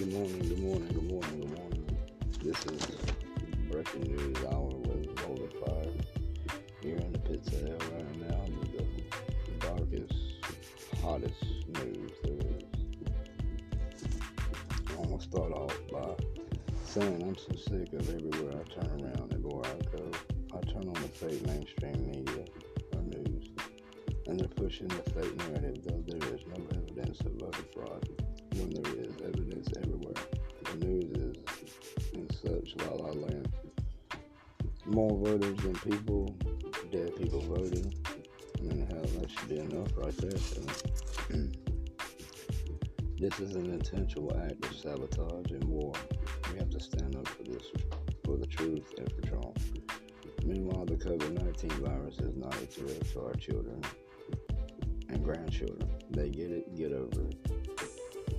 morning, good morning, good morning, good morning. This is breaking news hour with Boulder Fire. Here in the pits of hell right now with the darkest, hottest news there is. I'm gonna start off by saying I'm so sick of everywhere I turn around, everywhere I go. I turn on the fake mainstream media or news, and they're pushing the fake narrative, though there is no evidence of voter fraud More voters than people, dead people voting. I mean, hell, that should be enough right there. So. this is an intentional act of sabotage and war. We have to stand up for this, for the truth and for Trump. Meanwhile, the COVID 19 virus is not a threat to our children and grandchildren. They get it, get over it.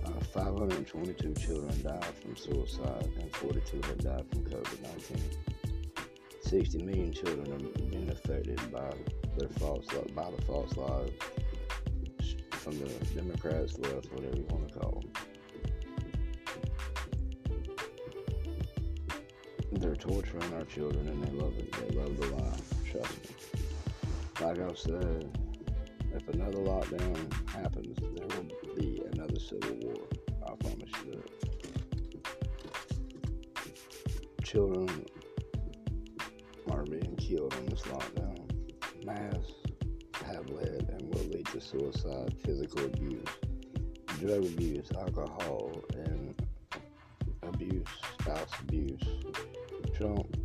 Uh, 522 children died from suicide and 42 have died from COVID 19. 60 million children are being affected by their false by the false lies from the Democrats, left, whatever you want to call them. They're torturing our children and they love it. They love the lie. Trust me. Like I've said, if another lockdown happens, there will be another civil war. I promise you that. Children lockdown. Mass have led and will lead to suicide, physical abuse, drug abuse, alcohol, and abuse, spouse abuse. Trump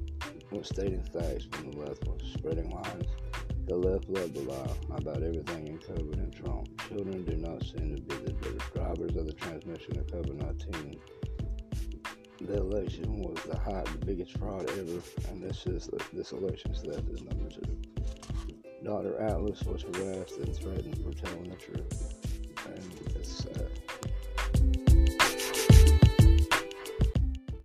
was stating facts when the left was spreading lies. The left loved to lie about everything in COVID and Trump. Children do not seem to be the drivers of the transmission of COVID 19 the election was the hot, the biggest fraud ever, and this is this election theft is number two. Doctor Atlas was harassed and threatened for telling the truth, and it's sad.